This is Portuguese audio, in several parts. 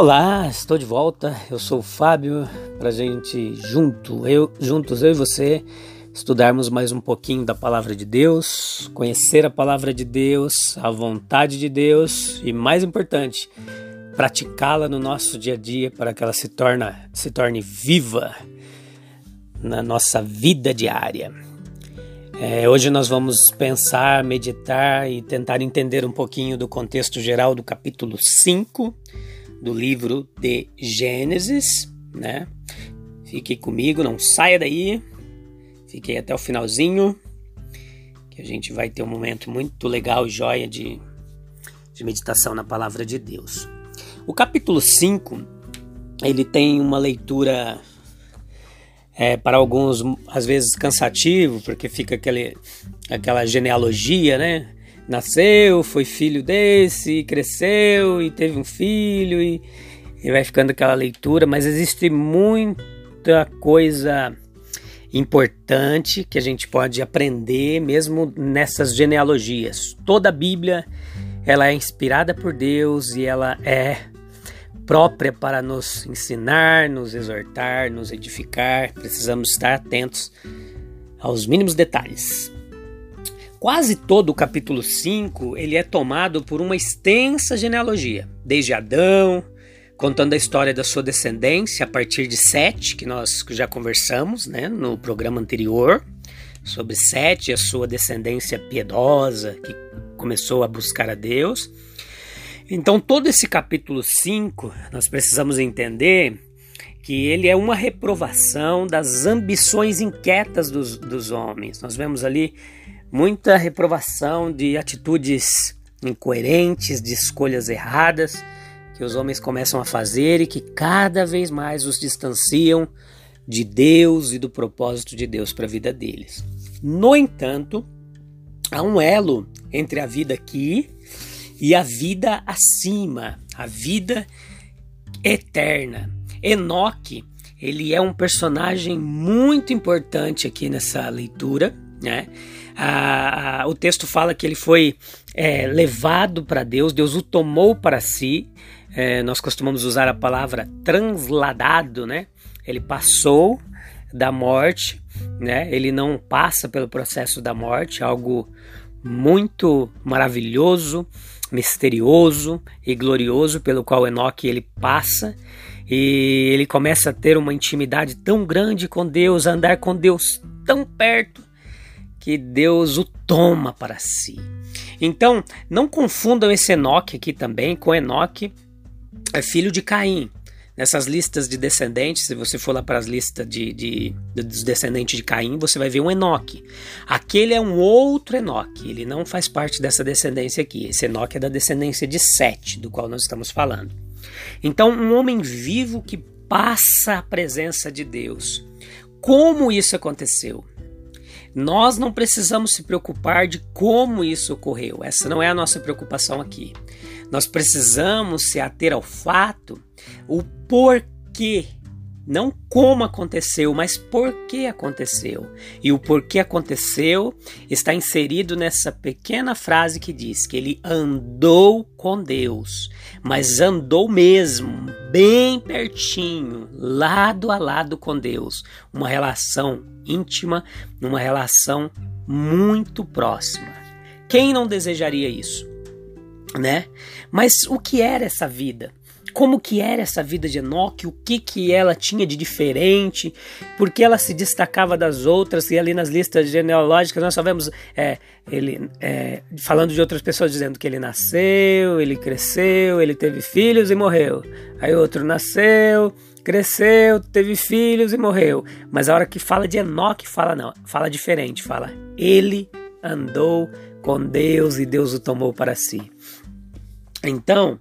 Olá, estou de volta. Eu sou o Fábio para gente junto, eu, juntos eu e você estudarmos mais um pouquinho da palavra de Deus, conhecer a palavra de Deus, a vontade de Deus e mais importante, praticá-la no nosso dia a dia para que ela se torne se torne viva na nossa vida diária. É, hoje nós vamos pensar, meditar e tentar entender um pouquinho do contexto geral do capítulo 5 do livro de Gênesis, né? Fique comigo, não saia daí. Fiquei até o finalzinho, que a gente vai ter um momento muito legal e joia de, de meditação na palavra de Deus. O capítulo 5, ele tem uma leitura é, para alguns às vezes cansativo, porque fica aquele, aquela genealogia, né? Nasceu, foi filho desse, cresceu e teve um filho e, e vai ficando aquela leitura, mas existe muita coisa importante que a gente pode aprender mesmo nessas genealogias. Toda a Bíblia ela é inspirada por Deus e ela é própria para nos ensinar, nos exortar, nos edificar. Precisamos estar atentos aos mínimos detalhes. Quase todo o capítulo 5 ele é tomado por uma extensa genealogia, desde Adão, contando a história da sua descendência a partir de Sete, que nós já conversamos né, no programa anterior, sobre Sete e a sua descendência piedosa, que começou a buscar a Deus. Então, todo esse capítulo 5, nós precisamos entender que ele é uma reprovação das ambições inquietas dos, dos homens. Nós vemos ali muita reprovação de atitudes incoerentes, de escolhas erradas que os homens começam a fazer e que cada vez mais os distanciam de Deus e do propósito de Deus para a vida deles. No entanto, há um elo entre a vida aqui e a vida acima, a vida eterna. Enoque, ele é um personagem muito importante aqui nessa leitura, né? A, a, o texto fala que ele foi é, levado para Deus, Deus o tomou para si. É, nós costumamos usar a palavra transladado, né? Ele passou da morte, né? Ele não passa pelo processo da morte, algo muito maravilhoso, misterioso e glorioso pelo qual Enoque ele passa e ele começa a ter uma intimidade tão grande com Deus, a andar com Deus tão perto que Deus o toma para si. Então, não confundam esse Enoque aqui também com Enoque, é filho de Caim. Nessas listas de descendentes, se você for lá para as listas de, de, dos descendentes de Caim, você vai ver um Enoque. Aquele é um outro Enoque, ele não faz parte dessa descendência aqui. Esse Enoque é da descendência de Sete, do qual nós estamos falando. Então, um homem vivo que passa a presença de Deus. Como isso aconteceu? Nós não precisamos se preocupar de como isso ocorreu, essa não é a nossa preocupação aqui. Nós precisamos se ater ao fato, o porquê não como aconteceu, mas por que aconteceu. E o porquê aconteceu está inserido nessa pequena frase que diz que ele andou com Deus, mas andou mesmo, bem pertinho, lado a lado com Deus. Uma relação íntima, uma relação muito próxima. Quem não desejaria isso? Né? Mas o que era essa vida? Como que era essa vida de Enoque, o que que ela tinha de diferente, por que ela se destacava das outras, e ali nas listas genealógicas nós só vemos é, ele é, falando de outras pessoas dizendo que ele nasceu, ele cresceu, ele teve filhos e morreu. Aí outro nasceu, cresceu, teve filhos e morreu. Mas a hora que fala de Enoque, fala não, fala diferente, fala ele andou com Deus e Deus o tomou para si. Então,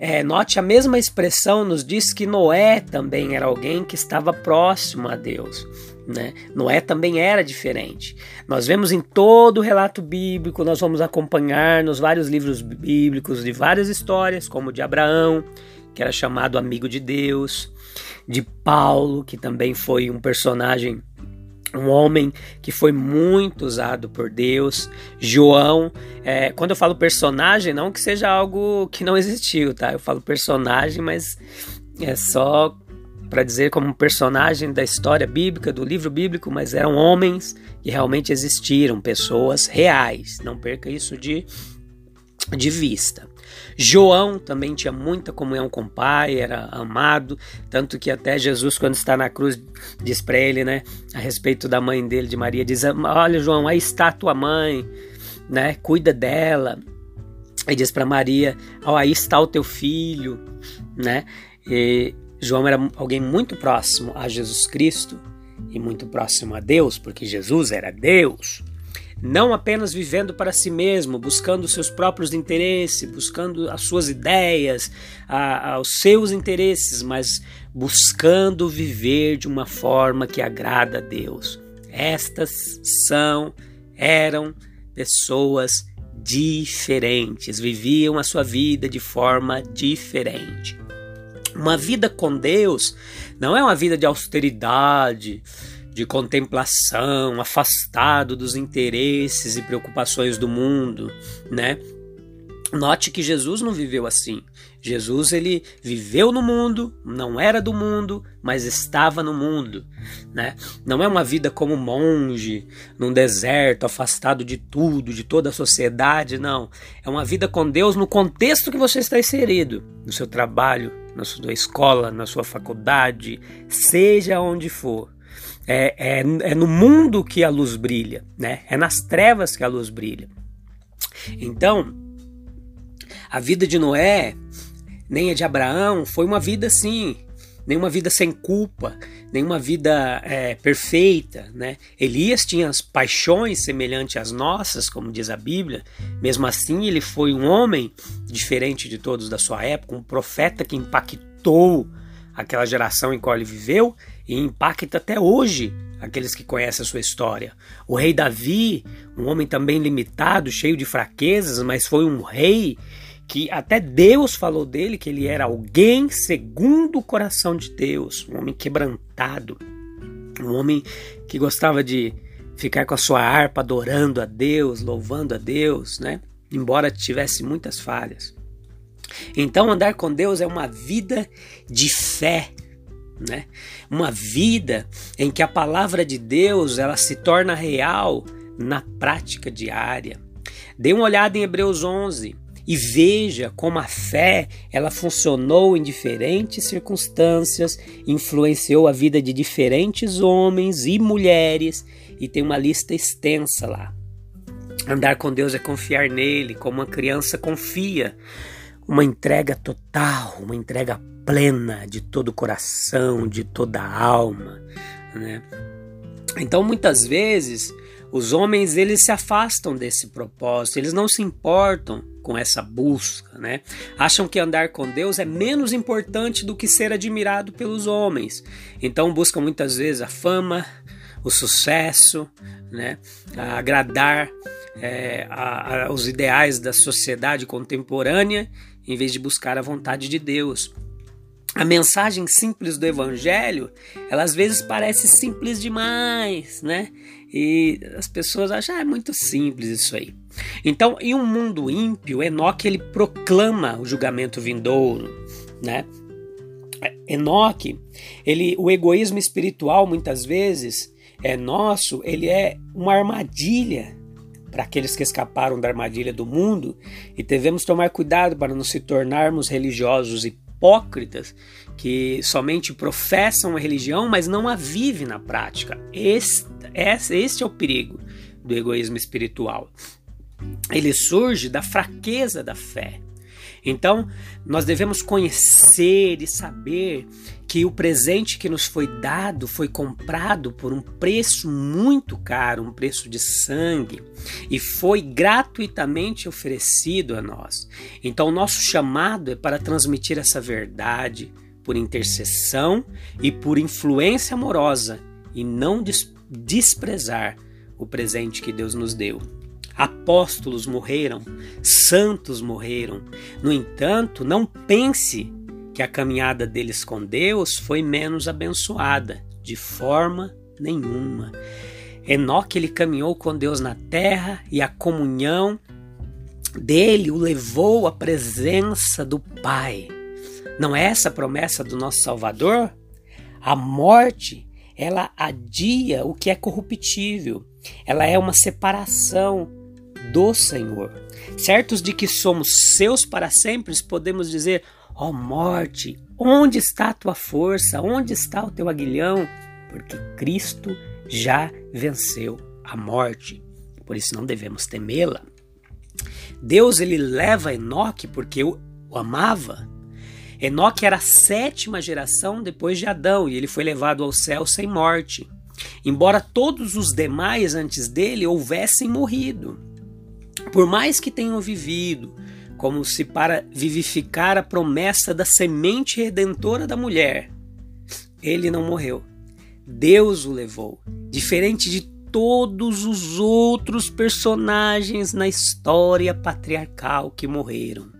é, note a mesma expressão nos diz que Noé também era alguém que estava próximo a Deus. Né? Noé também era diferente. Nós vemos em todo o relato bíblico, nós vamos acompanhar nos vários livros bíblicos de várias histórias, como de Abraão, que era chamado amigo de Deus, de Paulo, que também foi um personagem um homem que foi muito usado por Deus. João, é, quando eu falo personagem, não que seja algo que não existiu, tá? Eu falo personagem, mas é só para dizer como personagem da história bíblica, do livro bíblico, mas eram homens que realmente existiram, pessoas reais. Não perca isso de, de vista. João também tinha muita comunhão com o Pai, era amado, tanto que até Jesus, quando está na cruz, diz para ele, né, a respeito da mãe dele, de Maria, diz: Olha, João, aí está tua mãe, né, cuida dela. E diz para Maria: oh, aí está o teu filho, né? E João era alguém muito próximo a Jesus Cristo e muito próximo a Deus, porque Jesus era Deus. Não apenas vivendo para si mesmo, buscando seus próprios interesses, buscando as suas ideias, os seus interesses, mas buscando viver de uma forma que agrada a Deus. Estas são, eram pessoas diferentes, viviam a sua vida de forma diferente. Uma vida com Deus não é uma vida de austeridade, de contemplação, afastado dos interesses e preocupações do mundo, né? Note que Jesus não viveu assim. Jesus ele viveu no mundo, não era do mundo, mas estava no mundo, né? Não é uma vida como monge, num deserto, afastado de tudo, de toda a sociedade, não. É uma vida com Deus no contexto que você está inserido, no seu trabalho, na sua escola, na sua faculdade, seja onde for. É, é, é no mundo que a luz brilha, né? É nas trevas que a luz brilha. Então, a vida de Noé, nem a de Abraão, foi uma vida assim, nenhuma vida sem culpa, nenhuma vida é, perfeita, né? Elias tinha as paixões semelhantes às nossas, como diz a Bíblia. Mesmo assim, ele foi um homem diferente de todos da sua época, um profeta que impactou aquela geração em qual ele viveu e impacta até hoje aqueles que conhecem a sua história. O rei Davi, um homem também limitado, cheio de fraquezas, mas foi um rei que até Deus falou dele que ele era alguém segundo o coração de Deus, um homem quebrantado, um homem que gostava de ficar com a sua harpa adorando a Deus, louvando a Deus, né? Embora tivesse muitas falhas. Então andar com Deus é uma vida de fé, né? Uma vida em que a palavra de Deus ela se torna real na prática diária. Dê uma olhada em Hebreus 11 e veja como a fé ela funcionou em diferentes circunstâncias, influenciou a vida de diferentes homens e mulheres e tem uma lista extensa lá. Andar com Deus é confiar nele, como uma criança confia. Uma entrega total, uma entrega plena de todo o coração, de toda a alma, né? Então, muitas vezes, os homens eles se afastam desse propósito, eles não se importam com essa busca, né? Acham que andar com Deus é menos importante do que ser admirado pelos homens. Então buscam muitas vezes a fama, o sucesso, né? A agradar é, a, a, os ideais da sociedade contemporânea, em vez de buscar a vontade de Deus a mensagem simples do evangelho, ela às vezes parece simples demais, né? E as pessoas acham, ah, é muito simples isso aí. Então, em um mundo ímpio, Enoque ele proclama o julgamento vindouro, né? Enoque, ele, o egoísmo espiritual muitas vezes é nosso, ele é uma armadilha para aqueles que escaparam da armadilha do mundo e devemos tomar cuidado para não se tornarmos religiosos e hipócritas que somente professam a religião, mas não a vivem na prática. Este, este é o perigo do egoísmo espiritual. Ele surge da fraqueza da fé. Então, nós devemos conhecer e saber que o presente que nos foi dado foi comprado por um preço muito caro, um preço de sangue, e foi gratuitamente oferecido a nós. Então, o nosso chamado é para transmitir essa verdade por intercessão e por influência amorosa, e não desprezar o presente que Deus nos deu. Apóstolos morreram, santos morreram. No entanto, não pense que a caminhada deles com Deus foi menos abençoada, de forma nenhuma. Enoque ele caminhou com Deus na terra e a comunhão dele o levou à presença do Pai. Não é essa a promessa do nosso Salvador? A morte, ela adia o que é corruptível. Ela é uma separação do Senhor. Certos de que somos seus para sempre, podemos dizer: Ó oh morte, onde está a tua força? Onde está o teu aguilhão? Porque Cristo já venceu a morte. Por isso não devemos temê-la. Deus ele leva Enoque porque o, amava. Enoque era a sétima geração depois de Adão e ele foi levado ao céu sem morte. Embora todos os demais antes dele houvessem morrido. Por mais que tenham vivido, como se para vivificar a promessa da semente redentora da mulher. Ele não morreu. Deus o levou, diferente de todos os outros personagens na história patriarcal que morreram.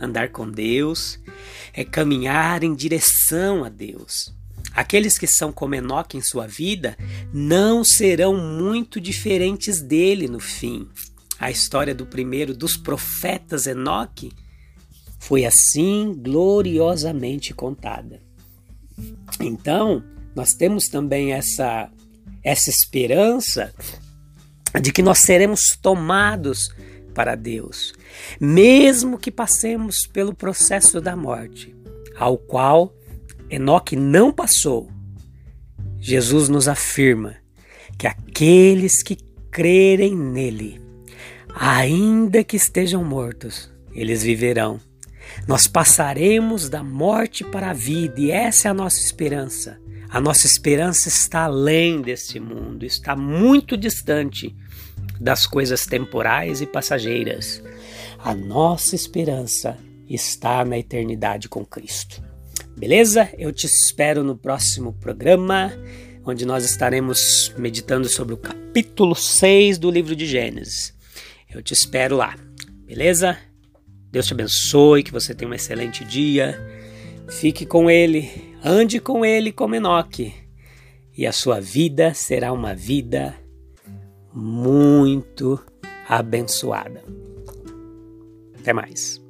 Andar com Deus é caminhar em direção a Deus. Aqueles que são como Enoque em sua vida não serão muito diferentes dele no fim a história do primeiro dos profetas Enoque foi assim gloriosamente contada. Então, nós temos também essa essa esperança de que nós seremos tomados para Deus, mesmo que passemos pelo processo da morte, ao qual Enoque não passou. Jesus nos afirma que aqueles que crerem nele Ainda que estejam mortos, eles viverão. Nós passaremos da morte para a vida e essa é a nossa esperança. A nossa esperança está além deste mundo, está muito distante das coisas temporais e passageiras. A nossa esperança está na eternidade com Cristo. Beleza? Eu te espero no próximo programa, onde nós estaremos meditando sobre o capítulo 6 do livro de Gênesis. Eu te espero lá, beleza? Deus te abençoe, que você tenha um excelente dia. Fique com Ele, ande com Ele como Enoque, e a sua vida será uma vida muito abençoada. Até mais.